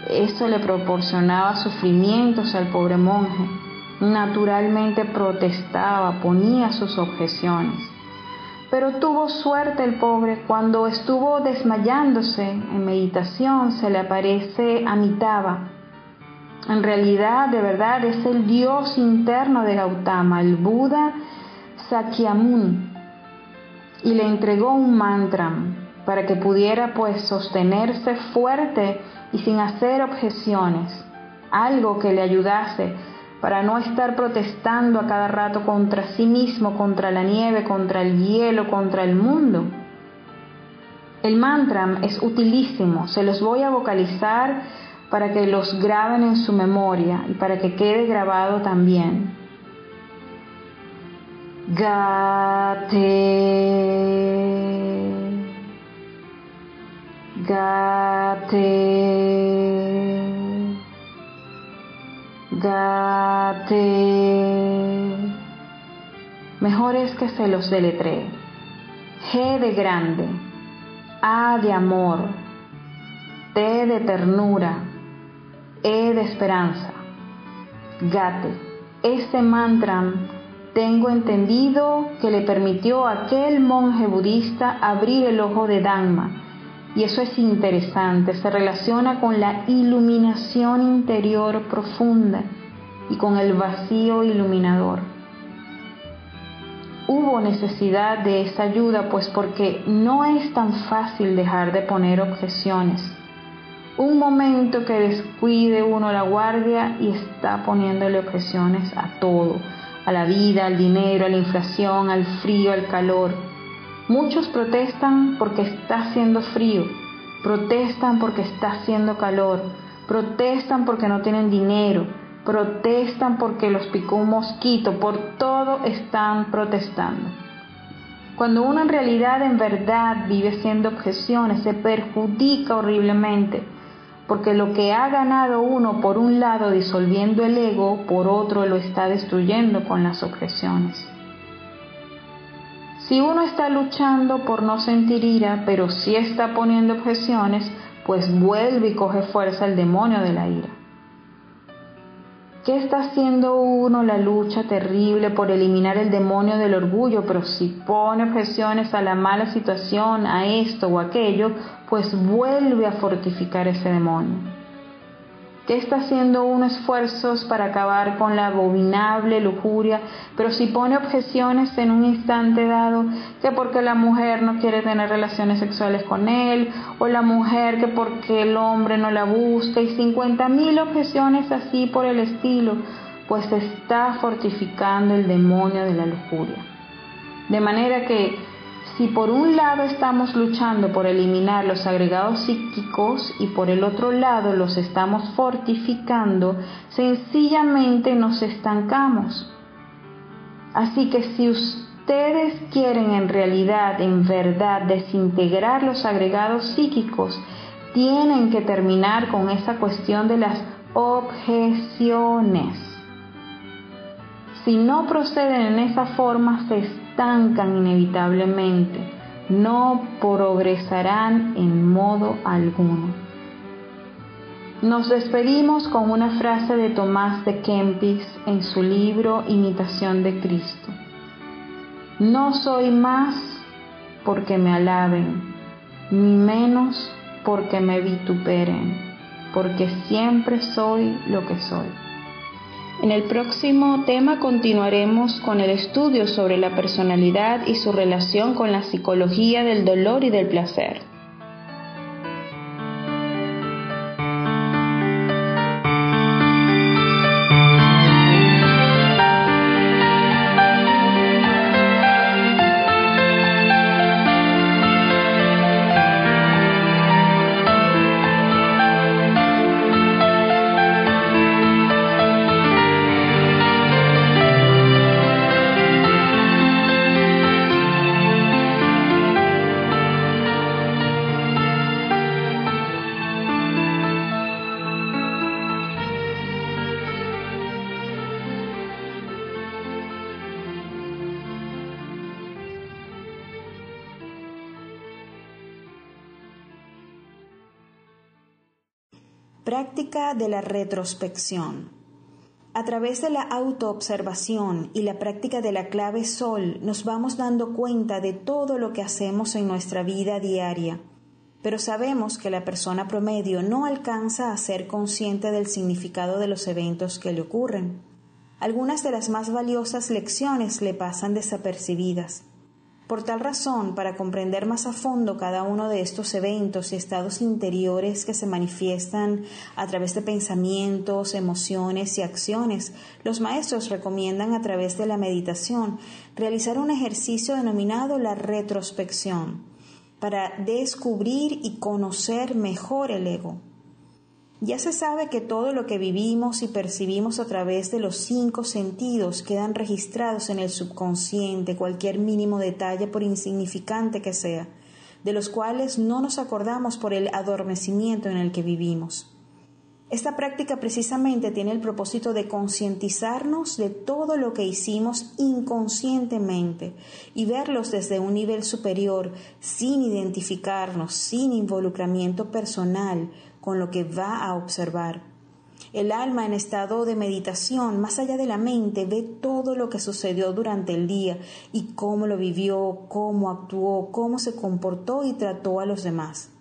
eso le proporcionaba sufrimientos al pobre monje. Naturalmente protestaba, ponía sus objeciones. Pero tuvo suerte el pobre cuando estuvo desmayándose en meditación, se le aparece Amitabha. En realidad, de verdad, es el Dios interno de Gautama, el Buda Sakyamuni y le entregó un mantra. para que pudiera pues sostenerse fuerte y sin hacer objeciones, algo que le ayudase para no estar protestando a cada rato contra sí mismo, contra la nieve, contra el hielo, contra el mundo. El mantra es utilísimo, se los voy a vocalizar para que los graben en su memoria y para que quede grabado también. Gate. Gate. Gate. Mejor es que se los deletree. G de grande, A de amor, T de ternura, E de esperanza. Gate. Este mantra tengo entendido que le permitió a aquel monje budista abrir el ojo de Dhamma. Y eso es interesante, se relaciona con la iluminación interior profunda y con el vacío iluminador. Hubo necesidad de esa ayuda, pues porque no es tan fácil dejar de poner objeciones un momento que descuide uno la guardia y está poniéndole objeciones a todo, a la vida, al dinero, a la inflación, al frío, al calor. Muchos protestan porque está haciendo frío, protestan porque está haciendo calor, protestan porque no tienen dinero, protestan porque los picó un mosquito, por todo están protestando. Cuando uno en realidad, en verdad, vive haciendo objeciones, se perjudica horriblemente porque lo que ha ganado uno por un lado disolviendo el ego, por otro lo está destruyendo con las objeciones. Si uno está luchando por no sentir ira, pero sí está poniendo objeciones, pues vuelve y coge fuerza el demonio de la ira. ¿Qué está haciendo uno la lucha terrible por eliminar el demonio del orgullo? Pero si pone objeciones a la mala situación, a esto o aquello, pues vuelve a fortificar ese demonio. ¿Qué está haciendo uno esfuerzos para acabar con la abominable lujuria, pero si pone objeciones en un instante dado, que porque la mujer no quiere tener relaciones sexuales con él, o la mujer que porque el hombre no la busca, y cincuenta mil objeciones así por el estilo, pues está fortificando el demonio de la lujuria. De manera que si por un lado estamos luchando por eliminar los agregados psíquicos y por el otro lado los estamos fortificando, sencillamente nos estancamos. Así que si ustedes quieren en realidad, en verdad, desintegrar los agregados psíquicos, tienen que terminar con esa cuestión de las objeciones. Si no proceden en esa forma, se estancan inevitablemente, no progresarán en modo alguno. Nos despedimos con una frase de Tomás de Kempis en su libro Imitación de Cristo. No soy más porque me alaben, ni menos porque me vituperen, porque siempre soy lo que soy. En el próximo tema continuaremos con el estudio sobre la personalidad y su relación con la psicología del dolor y del placer. Práctica de la retrospección. A través de la autoobservación y la práctica de la clave sol nos vamos dando cuenta de todo lo que hacemos en nuestra vida diaria, pero sabemos que la persona promedio no alcanza a ser consciente del significado de los eventos que le ocurren. Algunas de las más valiosas lecciones le pasan desapercibidas. Por tal razón, para comprender más a fondo cada uno de estos eventos y estados interiores que se manifiestan a través de pensamientos, emociones y acciones, los maestros recomiendan a través de la meditación realizar un ejercicio denominado la retrospección para descubrir y conocer mejor el ego. Ya se sabe que todo lo que vivimos y percibimos a través de los cinco sentidos quedan registrados en el subconsciente, cualquier mínimo detalle por insignificante que sea, de los cuales no nos acordamos por el adormecimiento en el que vivimos. Esta práctica precisamente tiene el propósito de concientizarnos de todo lo que hicimos inconscientemente y verlos desde un nivel superior, sin identificarnos, sin involucramiento personal con lo que va a observar. El alma en estado de meditación, más allá de la mente, ve todo lo que sucedió durante el día y cómo lo vivió, cómo actuó, cómo se comportó y trató a los demás.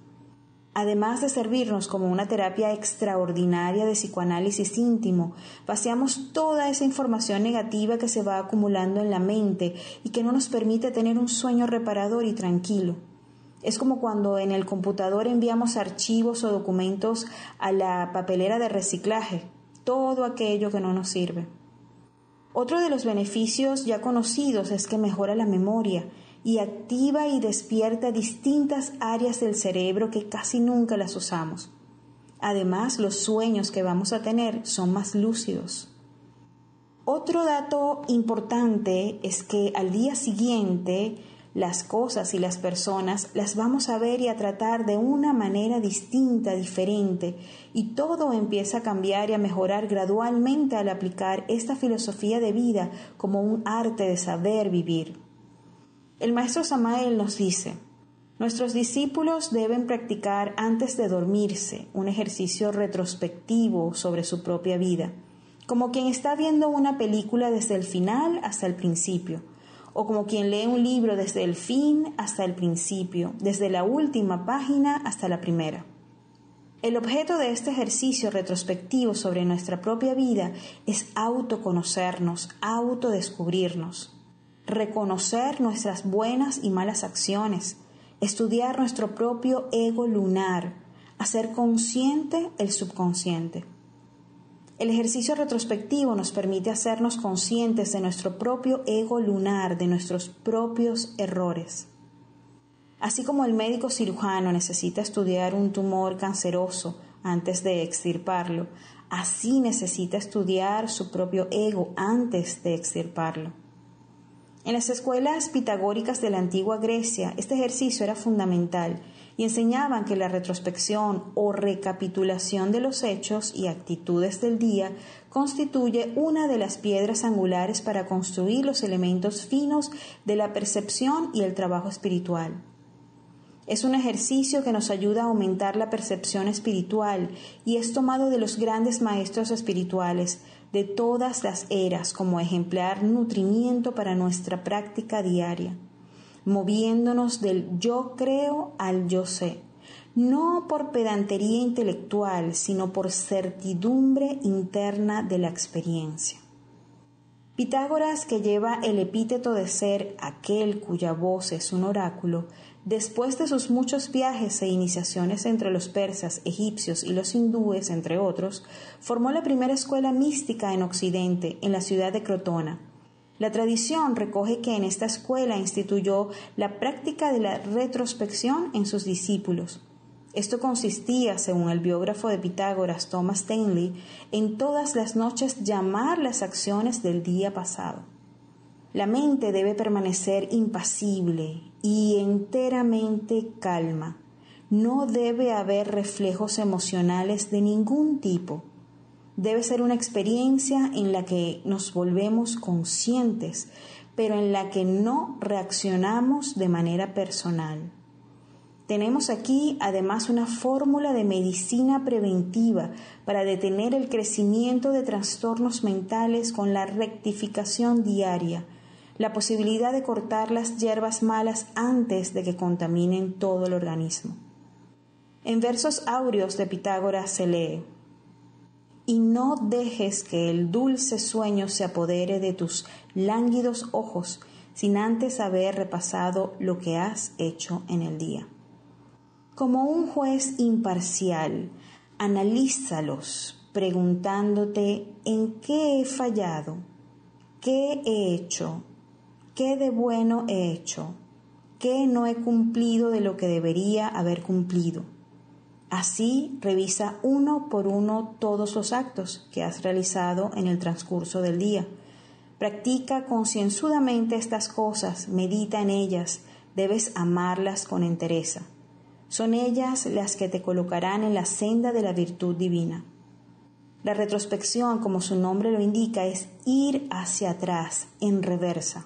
Además de servirnos como una terapia extraordinaria de psicoanálisis íntimo, vaciamos toda esa información negativa que se va acumulando en la mente y que no nos permite tener un sueño reparador y tranquilo. Es como cuando en el computador enviamos archivos o documentos a la papelera de reciclaje, todo aquello que no nos sirve. Otro de los beneficios ya conocidos es que mejora la memoria y activa y despierta distintas áreas del cerebro que casi nunca las usamos. Además, los sueños que vamos a tener son más lúcidos. Otro dato importante es que al día siguiente las cosas y las personas las vamos a ver y a tratar de una manera distinta, diferente, y todo empieza a cambiar y a mejorar gradualmente al aplicar esta filosofía de vida como un arte de saber vivir. El maestro Samael nos dice, Nuestros discípulos deben practicar antes de dormirse un ejercicio retrospectivo sobre su propia vida, como quien está viendo una película desde el final hasta el principio, o como quien lee un libro desde el fin hasta el principio, desde la última página hasta la primera. El objeto de este ejercicio retrospectivo sobre nuestra propia vida es autoconocernos, autodescubrirnos reconocer nuestras buenas y malas acciones, estudiar nuestro propio ego lunar, hacer consciente el subconsciente. El ejercicio retrospectivo nos permite hacernos conscientes de nuestro propio ego lunar, de nuestros propios errores. Así como el médico cirujano necesita estudiar un tumor canceroso antes de extirparlo, así necesita estudiar su propio ego antes de extirparlo. En las escuelas pitagóricas de la antigua Grecia, este ejercicio era fundamental y enseñaban que la retrospección o recapitulación de los hechos y actitudes del día constituye una de las piedras angulares para construir los elementos finos de la percepción y el trabajo espiritual. Es un ejercicio que nos ayuda a aumentar la percepción espiritual y es tomado de los grandes maestros espirituales de todas las eras como ejemplar nutrimiento para nuestra práctica diaria, moviéndonos del yo creo al yo sé, no por pedantería intelectual, sino por certidumbre interna de la experiencia. Pitágoras, que lleva el epíteto de ser aquel cuya voz es un oráculo, después de sus muchos viajes e iniciaciones entre los persas, egipcios y los hindúes, entre otros, formó la primera escuela mística en Occidente, en la ciudad de Crotona. La tradición recoge que en esta escuela instituyó la práctica de la retrospección en sus discípulos. Esto consistía, según el biógrafo de Pitágoras Thomas Stanley, en todas las noches llamar las acciones del día pasado. La mente debe permanecer impasible y enteramente calma. No debe haber reflejos emocionales de ningún tipo. Debe ser una experiencia en la que nos volvemos conscientes, pero en la que no reaccionamos de manera personal. Tenemos aquí además una fórmula de medicina preventiva para detener el crecimiento de trastornos mentales con la rectificación diaria, la posibilidad de cortar las hierbas malas antes de que contaminen todo el organismo. En versos áureos de Pitágoras se lee, y no dejes que el dulce sueño se apodere de tus lánguidos ojos, sin antes haber repasado lo que has hecho en el día. Como un juez imparcial, analízalos preguntándote en qué he fallado, qué he hecho, qué de bueno he hecho, qué no he cumplido de lo que debería haber cumplido. Así revisa uno por uno todos los actos que has realizado en el transcurso del día Practica concienzudamente estas cosas, medita en ellas, debes amarlas con entereza. Son ellas las que te colocarán en la senda de la virtud divina. La retrospección, como su nombre lo indica, es ir hacia atrás, en reversa.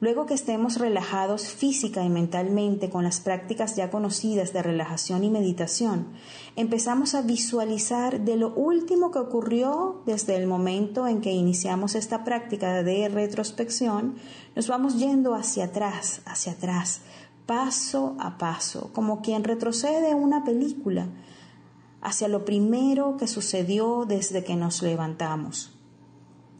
Luego que estemos relajados física y mentalmente con las prácticas ya conocidas de relajación y meditación, empezamos a visualizar de lo último que ocurrió desde el momento en que iniciamos esta práctica de retrospección, nos vamos yendo hacia atrás, hacia atrás, paso a paso, como quien retrocede una película, hacia lo primero que sucedió desde que nos levantamos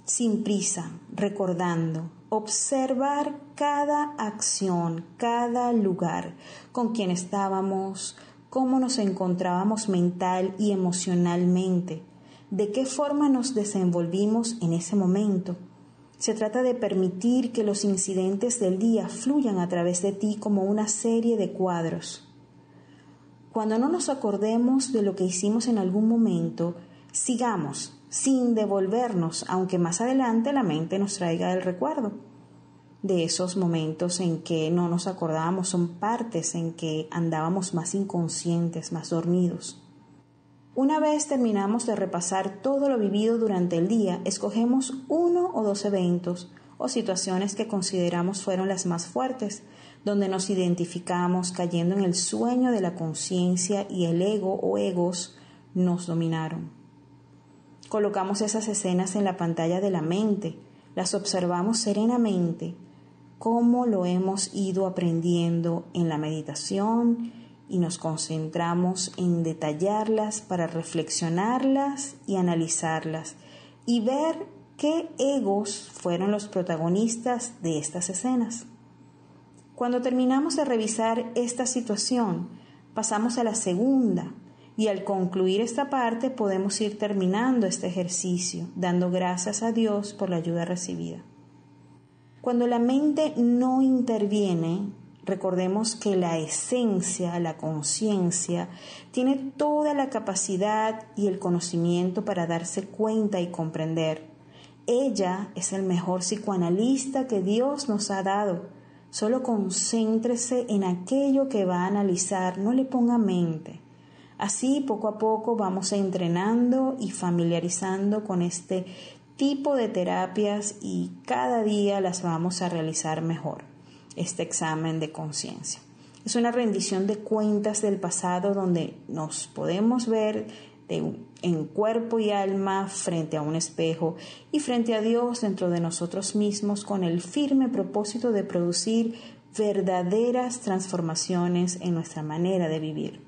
sin prisa, recordando, observar cada acción, cada lugar, con quien estábamos, cómo nos encontrábamos mental y emocionalmente, de qué forma nos desenvolvimos en ese momento. Se trata de permitir que los incidentes del día fluyan a través de ti como una serie de cuadros. Cuando no nos acordemos de lo que hicimos en algún momento, sigamos sin devolvernos, aunque más adelante la mente nos traiga el recuerdo de esos momentos en que no nos acordábamos, son partes en que andábamos más inconscientes, más dormidos. Una vez terminamos de repasar todo lo vivido durante el día, escogemos uno o dos eventos o situaciones que consideramos fueron las más fuertes, donde nos identificamos cayendo en el sueño de la conciencia y el ego o egos nos dominaron. Colocamos esas escenas en la pantalla de la mente, las observamos serenamente, como lo hemos ido aprendiendo en la meditación y nos concentramos en detallarlas para reflexionarlas y analizarlas y ver qué egos fueron los protagonistas de estas escenas. Cuando terminamos de revisar esta situación, pasamos a la segunda, y al concluir esta parte podemos ir terminando este ejercicio, dando gracias a Dios por la ayuda recibida. Cuando la mente no interviene, recordemos que la esencia, la conciencia, tiene toda la capacidad y el conocimiento para darse cuenta y comprender. Ella es el mejor psicoanalista que Dios nos ha dado. Solo concéntrese en aquello que va a analizar, no le ponga mente. Así, poco a poco vamos entrenando y familiarizando con este tipo de terapias y cada día las vamos a realizar mejor, este examen de conciencia. Es una rendición de cuentas del pasado donde nos podemos ver en cuerpo y alma frente a un espejo y frente a Dios dentro de nosotros mismos con el firme propósito de producir verdaderas transformaciones en nuestra manera de vivir.